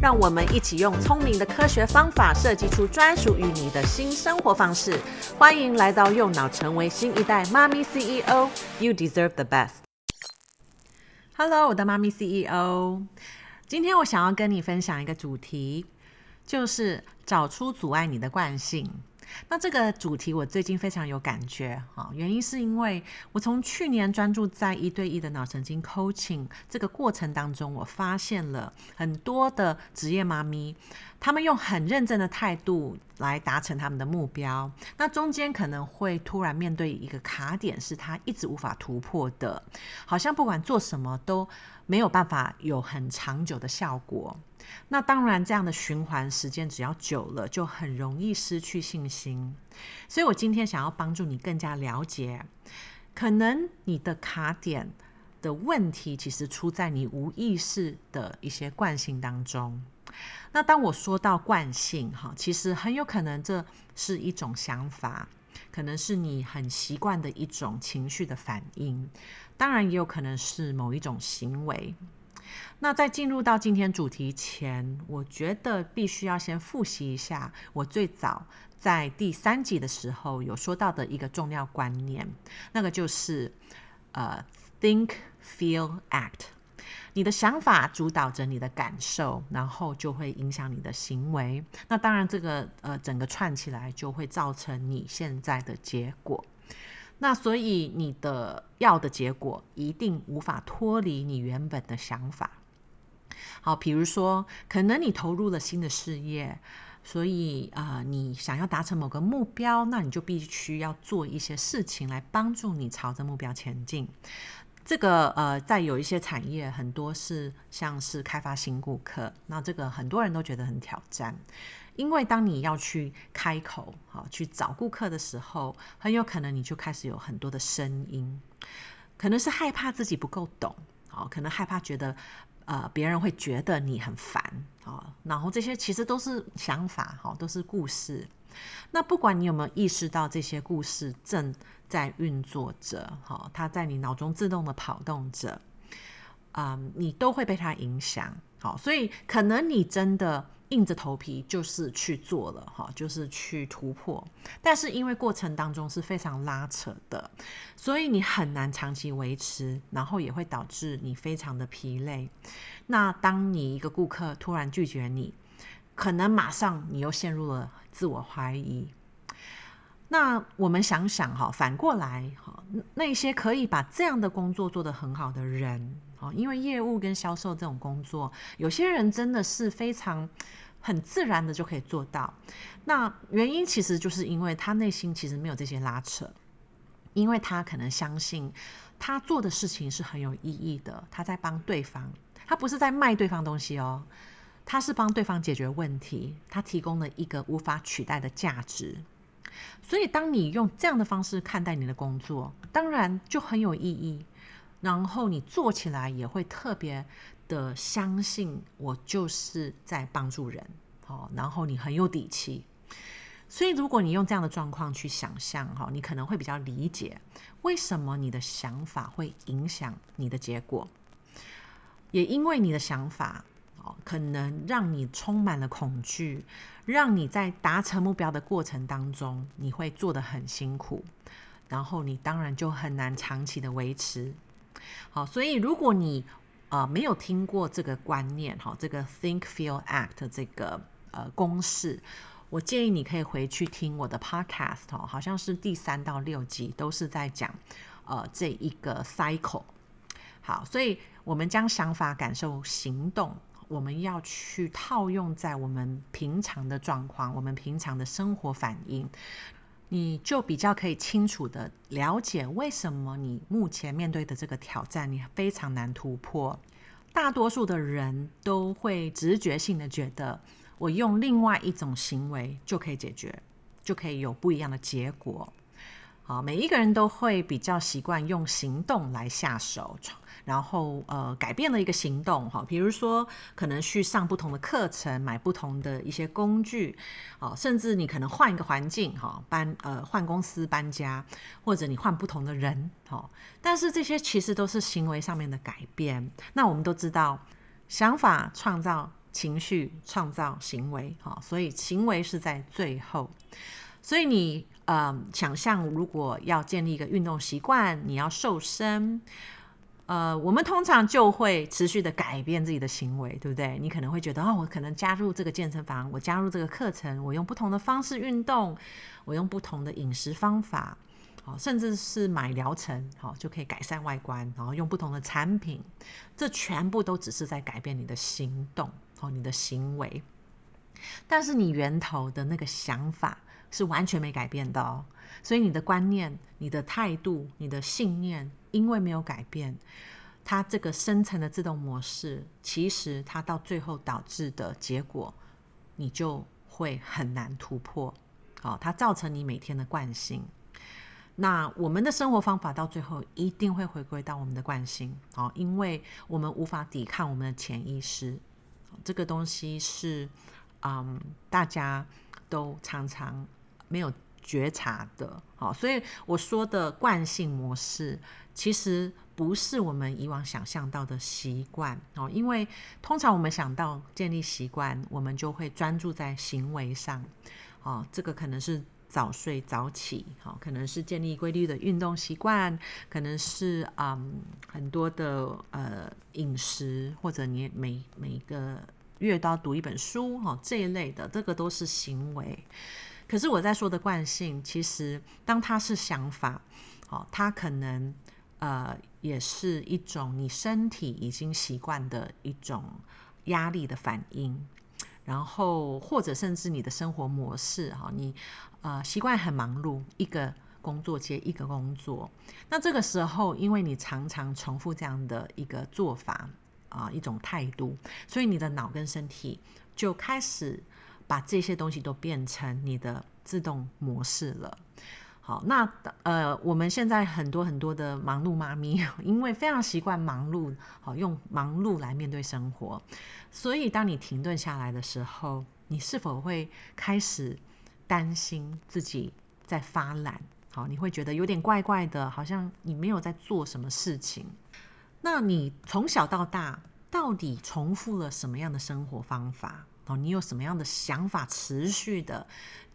让我们一起用聪明的科学方法设计出专属于你的新生活方式。欢迎来到右脑，成为新一代妈咪 CEO。You deserve the best。Hello，我的妈咪 CEO。今天我想要跟你分享一个主题，就是找出阻碍你的惯性。那这个主题我最近非常有感觉哈，原因是因为我从去年专注在一对一的脑神经 coaching 这个过程当中，我发现了很多的职业妈咪，他们用很认真的态度来达成他们的目标，那中间可能会突然面对一个卡点，是他一直无法突破的，好像不管做什么都没有办法有很长久的效果。那当然，这样的循环时间只要久了，就很容易失去信心。所以我今天想要帮助你更加了解，可能你的卡点的问题，其实出在你无意识的一些惯性当中。那当我说到惯性，哈，其实很有可能这是一种想法，可能是你很习惯的一种情绪的反应，当然也有可能是某一种行为。那在进入到今天主题前，我觉得必须要先复习一下我最早在第三集的时候有说到的一个重要观念，那个就是呃，think, feel, act。你的想法主导着你的感受，然后就会影响你的行为。那当然，这个呃整个串起来就会造成你现在的结果。那所以你的要的结果一定无法脱离你原本的想法。好，比如说，可能你投入了新的事业，所以啊、呃，你想要达成某个目标，那你就必须要做一些事情来帮助你朝着目标前进。这个呃，在有一些产业，很多是像是开发新顾客，那这个很多人都觉得很挑战，因为当你要去开口好去找顾客的时候，很有可能你就开始有很多的声音，可能是害怕自己不够懂，好，可能害怕觉得。呃，别人会觉得你很烦好，然后这些其实都是想法，好，都是故事。那不管你有没有意识到这些故事正在运作着，好，它在你脑中自动的跑动着，啊，你都会被它影响，好，所以可能你真的。硬着头皮就是去做了哈，就是去突破，但是因为过程当中是非常拉扯的，所以你很难长期维持，然后也会导致你非常的疲累。那当你一个顾客突然拒绝你，可能马上你又陷入了自我怀疑。那我们想想哈，反过来哈，那些可以把这样的工作做得很好的人。哦，因为业务跟销售这种工作，有些人真的是非常很自然的就可以做到。那原因其实就是因为他内心其实没有这些拉扯，因为他可能相信他做的事情是很有意义的，他在帮对方，他不是在卖对方东西哦，他是帮对方解决问题，他提供了一个无法取代的价值。所以，当你用这样的方式看待你的工作，当然就很有意义。然后你做起来也会特别的相信，我就是在帮助人，好，然后你很有底气。所以如果你用这样的状况去想象，哈，你可能会比较理解为什么你的想法会影响你的结果。也因为你的想法，哦，可能让你充满了恐惧，让你在达成目标的过程当中，你会做得很辛苦，然后你当然就很难长期的维持。好，所以如果你呃没有听过这个观念，哈，这个 think feel act 这个呃公式，我建议你可以回去听我的 podcast，哦，好像是第三到六集都是在讲呃这一个 cycle。好，所以我们将想法、感受、行动，我们要去套用在我们平常的状况，我们平常的生活反应。你就比较可以清楚的了解为什么你目前面对的这个挑战你非常难突破。大多数的人都会直觉性的觉得，我用另外一种行为就可以解决，就可以有不一样的结果。啊，每一个人都会比较习惯用行动来下手，然后呃改变了一个行动哈，比如说可能去上不同的课程，买不同的一些工具，哦，甚至你可能换一个环境哈，搬呃换公司搬家，或者你换不同的人，哈，但是这些其实都是行为上面的改变。那我们都知道，想法创造情绪，创造行为，哈，所以行为是在最后，所以你。呃，想象如果要建立一个运动习惯，你要瘦身，呃，我们通常就会持续的改变自己的行为，对不对？你可能会觉得，哦，我可能加入这个健身房，我加入这个课程，我用不同的方式运动，我用不同的饮食方法，哦，甚至是买疗程，好，就可以改善外观，然后用不同的产品，这全部都只是在改变你的行动，哦，你的行为，但是你源头的那个想法。是完全没改变的哦，所以你的观念、你的态度、你的信念，因为没有改变，它这个深层的自动模式，其实它到最后导致的结果，你就会很难突破。好，它造成你每天的惯性。那我们的生活方法到最后一定会回归到我们的惯性。好，因为我们无法抵抗我们的潜意识，这个东西是，嗯，大家都常常。没有觉察的，好，所以我说的惯性模式，其实不是我们以往想象到的习惯哦。因为通常我们想到建立习惯，我们就会专注在行为上，哦，这个可能是早睡早起，好，可能是建立规律的运动习惯，可能是嗯很多的呃饮食，或者你每每个月都要读一本书，哈，这一类的，这个都是行为。可是我在说的惯性，其实当它是想法，哦，它可能呃也是一种你身体已经习惯的一种压力的反应，然后或者甚至你的生活模式，哈，你呃习惯很忙碌，一个工作接一个工作，那这个时候因为你常常重复这样的一个做法啊，一种态度，所以你的脑跟身体就开始。把这些东西都变成你的自动模式了。好，那呃，我们现在很多很多的忙碌妈咪，因为非常习惯忙碌，好，用忙碌来面对生活，所以当你停顿下来的时候，你是否会开始担心自己在发懒？好，你会觉得有点怪怪的，好像你没有在做什么事情。那你从小到大到底重复了什么样的生活方法？哦，你有什么样的想法持续的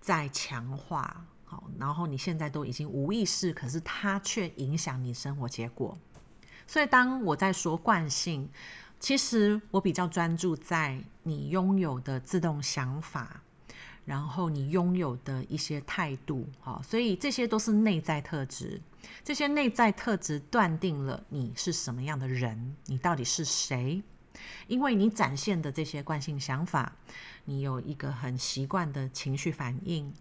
在强化？好，然后你现在都已经无意识，可是它却影响你生活结果。所以当我在说惯性，其实我比较专注在你拥有的自动想法，然后你拥有的一些态度。好，所以这些都是内在特质，这些内在特质断定了你是什么样的人，你到底是谁。因为你展现的这些惯性想法，你有一个很习惯的情绪反应，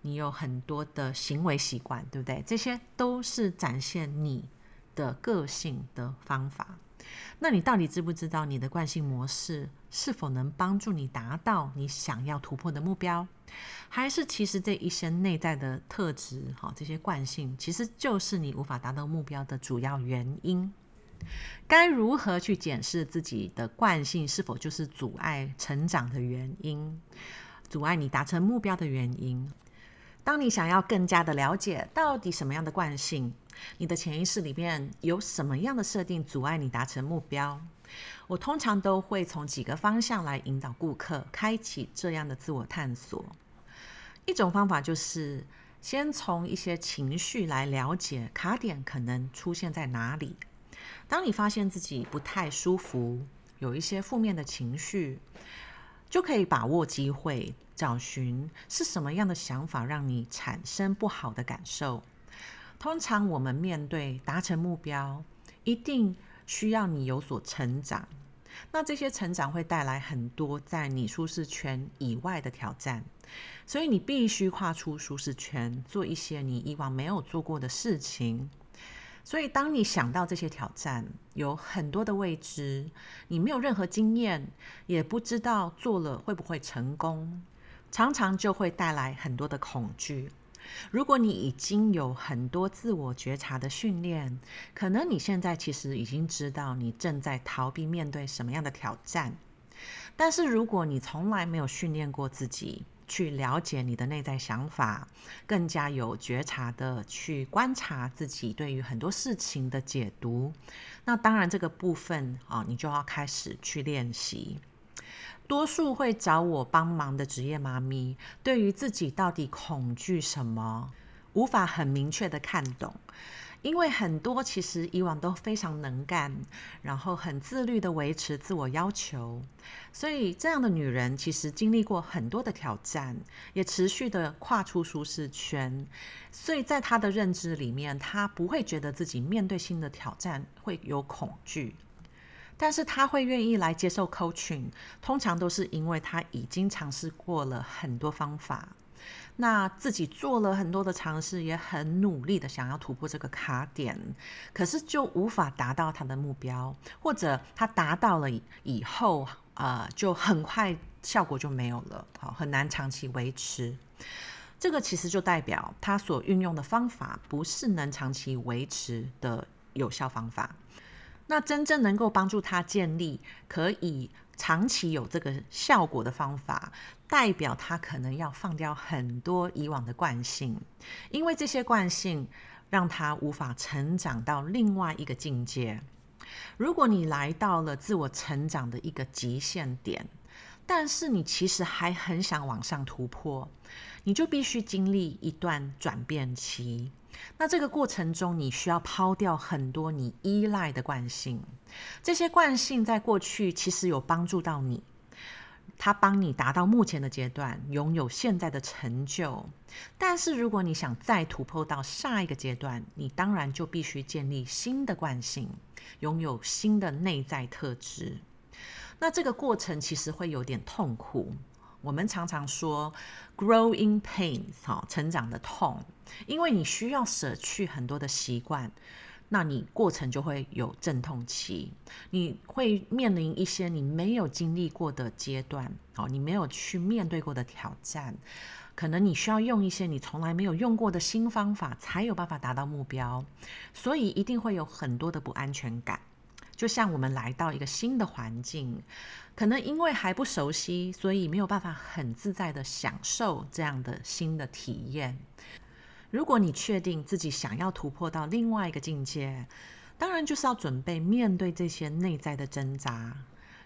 你有很多的行为习惯，对不对？这些都是展现你的个性的方法。那你到底知不知道你的惯性模式是否能帮助你达到你想要突破的目标？还是其实这一些内在的特质，哈，这些惯性其实就是你无法达到目标的主要原因？该如何去检视自己的惯性是否就是阻碍成长的原因，阻碍你达成目标的原因？当你想要更加的了解到底什么样的惯性，你的潜意识里面有什么样的设定阻碍你达成目标？我通常都会从几个方向来引导顾客开启这样的自我探索。一种方法就是先从一些情绪来了解卡点可能出现在哪里。当你发现自己不太舒服，有一些负面的情绪，就可以把握机会，找寻是什么样的想法让你产生不好的感受。通常我们面对达成目标，一定需要你有所成长。那这些成长会带来很多在你舒适圈以外的挑战，所以你必须跨出舒适圈，做一些你以往没有做过的事情。所以，当你想到这些挑战，有很多的未知，你没有任何经验，也不知道做了会不会成功，常常就会带来很多的恐惧。如果你已经有很多自我觉察的训练，可能你现在其实已经知道你正在逃避面对什么样的挑战。但是，如果你从来没有训练过自己，去了解你的内在想法，更加有觉察的去观察自己对于很多事情的解读。那当然，这个部分啊，你就要开始去练习。多数会找我帮忙的职业妈咪，对于自己到底恐惧什么，无法很明确的看懂。因为很多其实以往都非常能干，然后很自律的维持自我要求，所以这样的女人其实经历过很多的挑战，也持续的跨出舒适圈，所以在她的认知里面，她不会觉得自己面对新的挑战会有恐惧，但是她会愿意来接受 coaching，通常都是因为她已经尝试过了很多方法。那自己做了很多的尝试，也很努力的想要突破这个卡点，可是就无法达到他的目标，或者他达到了以后，啊、呃，就很快效果就没有了，好，很难长期维持。这个其实就代表他所运用的方法不是能长期维持的有效方法。那真正能够帮助他建立可以长期有这个效果的方法，代表他可能要放掉很多以往的惯性，因为这些惯性让他无法成长到另外一个境界。如果你来到了自我成长的一个极限点，但是你其实还很想往上突破，你就必须经历一段转变期。那这个过程中，你需要抛掉很多你依赖的惯性。这些惯性在过去其实有帮助到你，它帮你达到目前的阶段，拥有现在的成就。但是如果你想再突破到下一个阶段，你当然就必须建立新的惯性，拥有新的内在特质。那这个过程其实会有点痛苦。我们常常说 “growing pains”，哈，成长的痛，因为你需要舍去很多的习惯，那你过程就会有阵痛期，你会面临一些你没有经历过的阶段，哦，你没有去面对过的挑战，可能你需要用一些你从来没有用过的新方法，才有办法达到目标，所以一定会有很多的不安全感。就像我们来到一个新的环境，可能因为还不熟悉，所以没有办法很自在的享受这样的新的体验。如果你确定自己想要突破到另外一个境界，当然就是要准备面对这些内在的挣扎，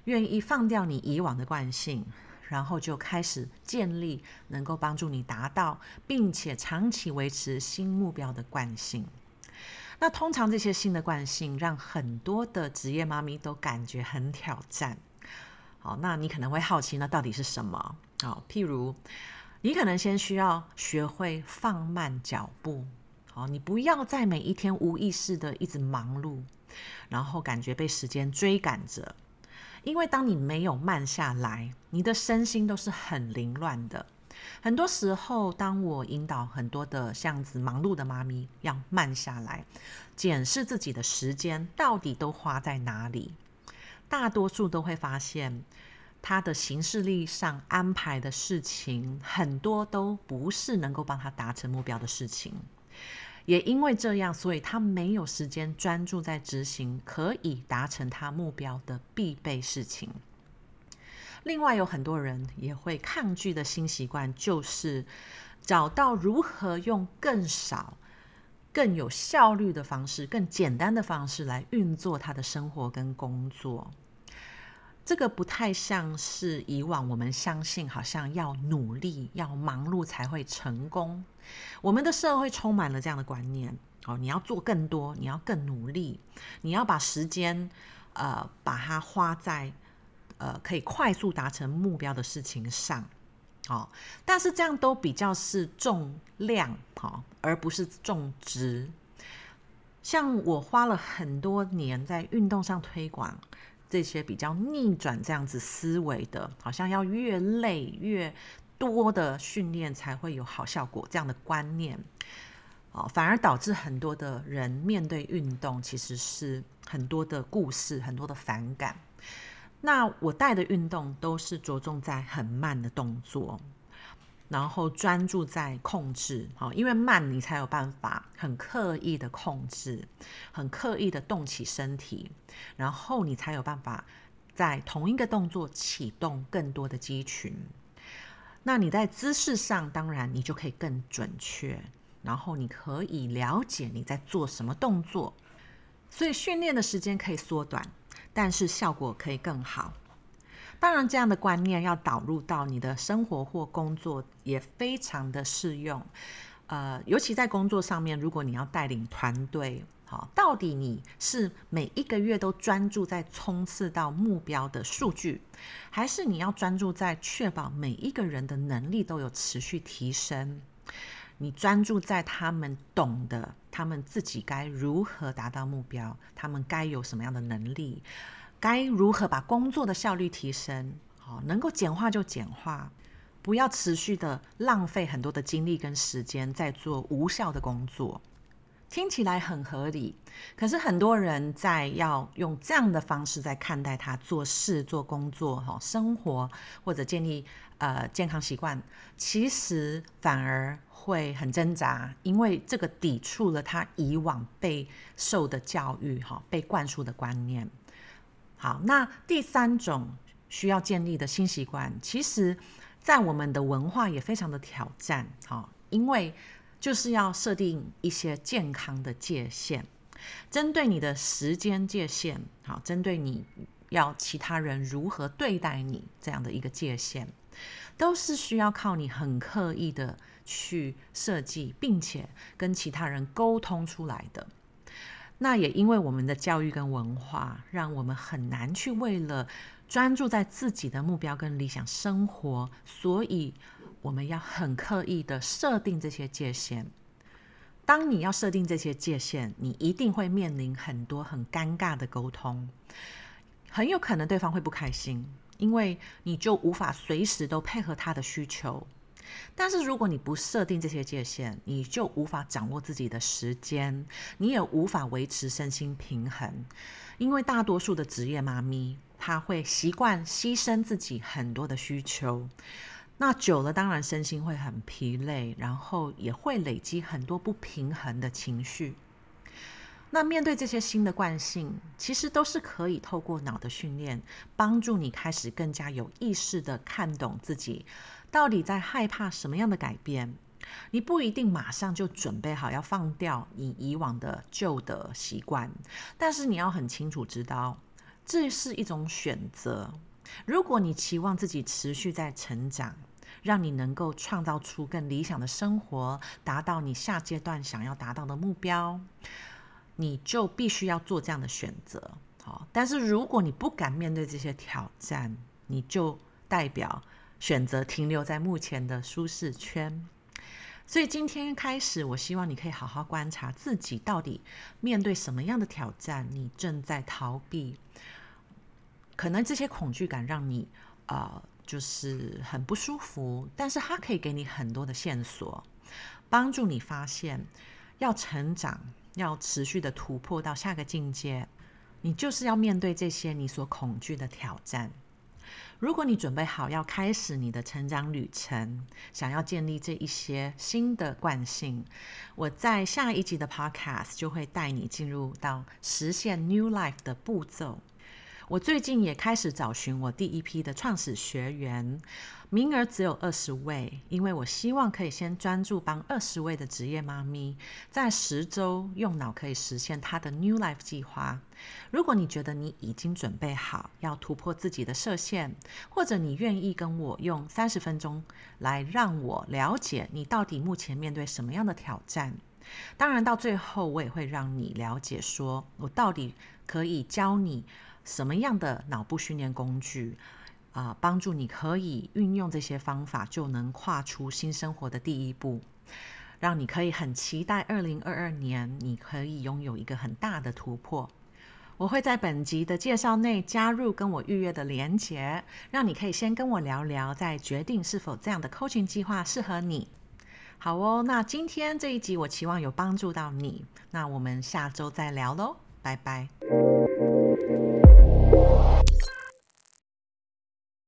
愿意放掉你以往的惯性，然后就开始建立能够帮助你达到并且长期维持新目标的惯性。那通常这些新的惯性让很多的职业妈咪都感觉很挑战。好，那你可能会好奇，那到底是什么？好，譬如你可能先需要学会放慢脚步。好，你不要在每一天无意识的一直忙碌，然后感觉被时间追赶着。因为当你没有慢下来，你的身心都是很凌乱的。很多时候，当我引导很多的像子忙碌的妈咪要慢下来，检视自己的时间到底都花在哪里，大多数都会发现，他的行事历上安排的事情很多都不是能够帮他达成目标的事情，也因为这样，所以他没有时间专注在执行可以达成他目标的必备事情。另外有很多人也会抗拒的新习惯，就是找到如何用更少、更有效率的方式、更简单的方式来运作他的生活跟工作。这个不太像是以往我们相信，好像要努力、要忙碌才会成功。我们的社会充满了这样的观念哦，你要做更多，你要更努力，你要把时间呃把它花在。呃，可以快速达成目标的事情上，哦，但是这样都比较是重量，哦，而不是重质。像我花了很多年在运动上推广这些比较逆转这样子思维的，好像要越累越多的训练才会有好效果这样的观念。哦，反而导致很多的人面对运动其实是很多的故事，很多的反感。那我带的运动都是着重在很慢的动作，然后专注在控制，好，因为慢你才有办法很刻意的控制，很刻意的动起身体，然后你才有办法在同一个动作启动更多的肌群。那你在姿势上，当然你就可以更准确。然后你可以了解你在做什么动作，所以训练的时间可以缩短，但是效果可以更好。当然，这样的观念要导入到你的生活或工作也非常的适用。呃，尤其在工作上面，如果你要带领团队，好，到底你是每一个月都专注在冲刺到目标的数据，还是你要专注在确保每一个人的能力都有持续提升？你专注在他们懂得，他们自己该如何达到目标，他们该有什么样的能力，该如何把工作的效率提升，好，能够简化就简化，不要持续的浪费很多的精力跟时间在做无效的工作。听起来很合理，可是很多人在要用这样的方式在看待他做事、做工作、哈生活或者建立呃健康习惯，其实反而会很挣扎，因为这个抵触了他以往被受的教育、哈被灌输的观念。好，那第三种需要建立的新习惯，其实在我们的文化也非常的挑战，哈，因为。就是要设定一些健康的界限，针对你的时间界限，好，针对你要其他人如何对待你这样的一个界限，都是需要靠你很刻意的去设计，并且跟其他人沟通出来的。那也因为我们的教育跟文化，让我们很难去为了专注在自己的目标跟理想生活，所以。我们要很刻意的设定这些界限。当你要设定这些界限，你一定会面临很多很尴尬的沟通，很有可能对方会不开心，因为你就无法随时都配合他的需求。但是如果你不设定这些界限，你就无法掌握自己的时间，你也无法维持身心平衡。因为大多数的职业妈咪，她会习惯牺牲自己很多的需求。那久了，当然身心会很疲累，然后也会累积很多不平衡的情绪。那面对这些新的惯性，其实都是可以透过脑的训练，帮助你开始更加有意识地看懂自己到底在害怕什么样的改变。你不一定马上就准备好要放掉你以往的旧的习惯，但是你要很清楚知道，这是一种选择。如果你期望自己持续在成长，让你能够创造出更理想的生活，达到你下阶段想要达到的目标，你就必须要做这样的选择。好，但是如果你不敢面对这些挑战，你就代表选择停留在目前的舒适圈。所以今天开始，我希望你可以好好观察自己到底面对什么样的挑战，你正在逃避。可能这些恐惧感让你啊、呃，就是很不舒服，但是它可以给你很多的线索，帮助你发现要成长，要持续的突破到下个境界，你就是要面对这些你所恐惧的挑战。如果你准备好要开始你的成长旅程，想要建立这一些新的惯性，我在下一集的 Podcast 就会带你进入到实现 New Life 的步骤。我最近也开始找寻我第一批的创始学员，名额只有二十位，因为我希望可以先专注帮二十位的职业妈咪，在十周用脑可以实现她的 New Life 计划。如果你觉得你已经准备好要突破自己的设限，或者你愿意跟我用三十分钟来让我了解你到底目前面对什么样的挑战，当然到最后我也会让你了解，说我到底可以教你。什么样的脑部训练工具啊，帮助你可以运用这些方法，就能跨出新生活的第一步，让你可以很期待二零二二年，你可以拥有一个很大的突破。我会在本集的介绍内加入跟我预约的连结，让你可以先跟我聊聊，再决定是否这样的 coaching 计划适合你。好哦，那今天这一集我期望有帮助到你，那我们下周再聊喽，拜拜。